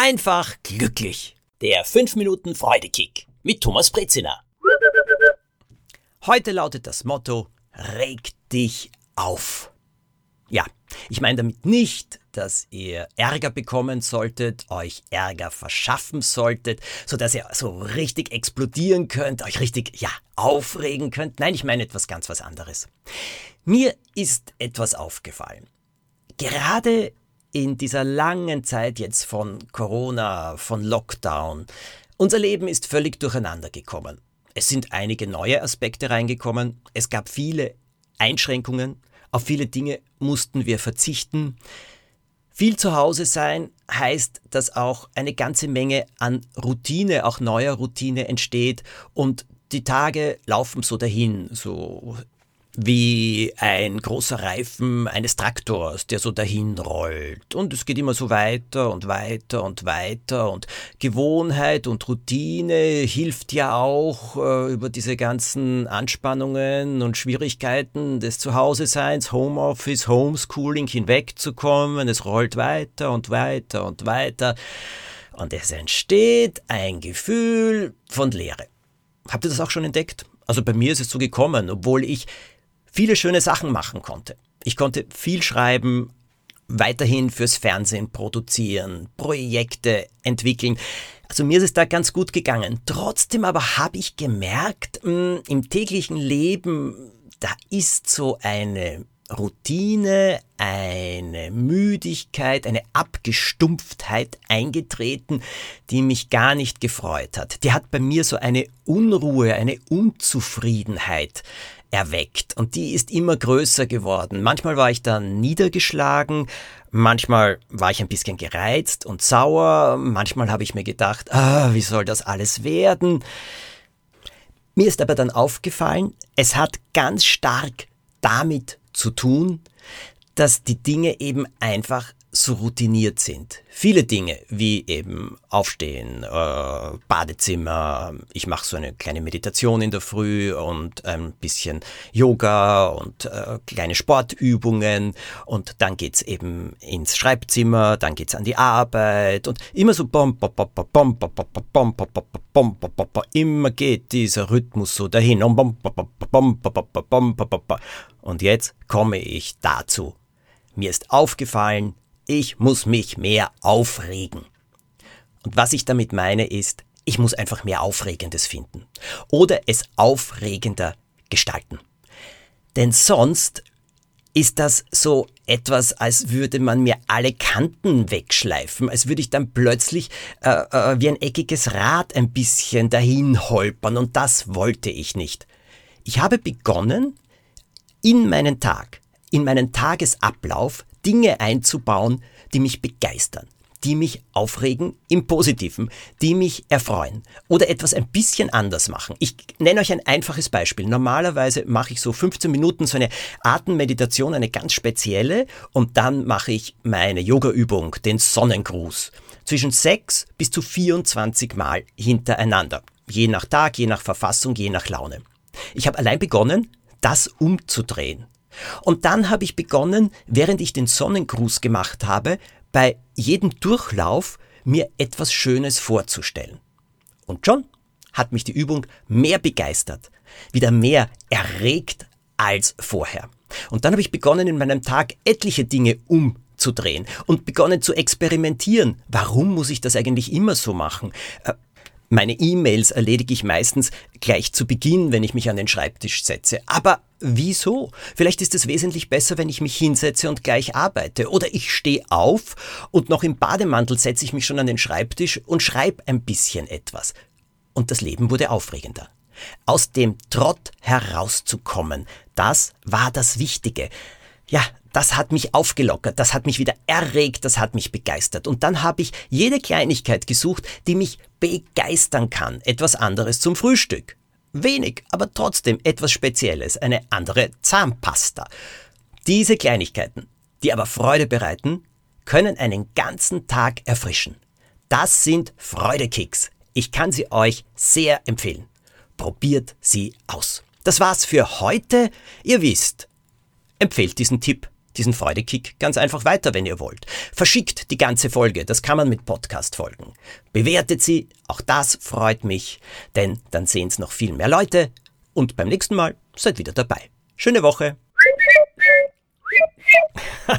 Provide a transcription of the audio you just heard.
einfach glücklich. Der 5 Minuten Freudekick mit Thomas Brezina. Heute lautet das Motto, reg dich auf. Ja, ich meine damit nicht, dass ihr Ärger bekommen solltet, euch Ärger verschaffen solltet, so dass ihr so richtig explodieren könnt, euch richtig, ja, aufregen könnt. Nein, ich meine etwas ganz was anderes. Mir ist etwas aufgefallen. Gerade in dieser langen Zeit jetzt von Corona, von Lockdown, unser Leben ist völlig durcheinander gekommen. Es sind einige neue Aspekte reingekommen, es gab viele Einschränkungen, auf viele Dinge mussten wir verzichten. Viel zu Hause sein heißt, dass auch eine ganze Menge an Routine, auch neuer Routine entsteht und die Tage laufen so dahin, so wie ein großer Reifen eines Traktors, der so dahin rollt. Und es geht immer so weiter und weiter und weiter. Und Gewohnheit und Routine hilft ja auch, äh, über diese ganzen Anspannungen und Schwierigkeiten des Zuhause-Seins, Homeoffice, Homeschooling hinwegzukommen. Es rollt weiter und weiter und weiter. Und es entsteht ein Gefühl von Leere. Habt ihr das auch schon entdeckt? Also bei mir ist es so gekommen, obwohl ich viele schöne Sachen machen konnte. Ich konnte viel schreiben, weiterhin fürs Fernsehen produzieren, Projekte entwickeln. Also mir ist es da ganz gut gegangen. Trotzdem aber habe ich gemerkt, hm, im täglichen Leben, da ist so eine Routine, eine Müdigkeit, eine Abgestumpftheit eingetreten, die mich gar nicht gefreut hat. Die hat bei mir so eine Unruhe, eine Unzufriedenheit erweckt und die ist immer größer geworden. Manchmal war ich dann niedergeschlagen, manchmal war ich ein bisschen gereizt und sauer, manchmal habe ich mir gedacht, ah, wie soll das alles werden? Mir ist aber dann aufgefallen, es hat ganz stark damit zu tun, dass die Dinge eben einfach so routiniert sind. Viele Dinge, wie eben Aufstehen, äh, Badezimmer, ich mache so eine kleine Meditation in der Früh und ein bisschen Yoga und äh, kleine Sportübungen und dann geht's eben ins Schreibzimmer, dann geht's an die Arbeit und immer so bom, bom, bom, bom, bom, bom, bom, bom, bom, bom, bom, bom, immer geht dieser Rhythmus so dahin. Und jetzt komme ich dazu. Mir ist aufgefallen, ich muss mich mehr aufregen. Und was ich damit meine ist, ich muss einfach mehr Aufregendes finden. Oder es aufregender gestalten. Denn sonst ist das so etwas, als würde man mir alle Kanten wegschleifen, als würde ich dann plötzlich äh, äh, wie ein eckiges Rad ein bisschen dahin holpern und das wollte ich nicht. Ich habe begonnen, in meinen Tag, in meinen Tagesablauf Dinge einzubauen, die mich begeistern, die mich aufregen im Positiven, die mich erfreuen oder etwas ein bisschen anders machen. Ich nenne euch ein einfaches Beispiel. Normalerweise mache ich so 15 Minuten so eine Atemmeditation, eine ganz spezielle und dann mache ich meine Yoga-Übung, den Sonnengruß. Zwischen 6 bis zu 24 Mal hintereinander. Je nach Tag, je nach Verfassung, je nach Laune. Ich habe allein begonnen, das umzudrehen. Und dann habe ich begonnen, während ich den Sonnengruß gemacht habe, bei jedem Durchlauf mir etwas Schönes vorzustellen. Und schon hat mich die Übung mehr begeistert, wieder mehr erregt als vorher. Und dann habe ich begonnen, in meinem Tag etliche Dinge umzudrehen und begonnen zu experimentieren. Warum muss ich das eigentlich immer so machen? Äh, meine E-Mails erledige ich meistens gleich zu Beginn, wenn ich mich an den Schreibtisch setze. Aber wieso? Vielleicht ist es wesentlich besser, wenn ich mich hinsetze und gleich arbeite. Oder ich stehe auf und noch im Bademantel setze ich mich schon an den Schreibtisch und schreibe ein bisschen etwas. Und das Leben wurde aufregender. Aus dem Trott herauszukommen, das war das Wichtige. Ja, das hat mich aufgelockert, das hat mich wieder erregt, das hat mich begeistert. Und dann habe ich jede Kleinigkeit gesucht, die mich begeistern kann. Etwas anderes zum Frühstück. Wenig, aber trotzdem etwas Spezielles, eine andere Zahnpasta. Diese Kleinigkeiten, die aber Freude bereiten, können einen ganzen Tag erfrischen. Das sind Freudekicks. Ich kann sie euch sehr empfehlen. Probiert sie aus. Das war's für heute. Ihr wisst, empfehlt diesen Tipp diesen Freudekick ganz einfach weiter, wenn ihr wollt. Verschickt die ganze Folge, das kann man mit Podcast-Folgen. Bewertet sie, auch das freut mich, denn dann sehen es noch viel mehr Leute und beim nächsten Mal seid wieder dabei. Schöne Woche!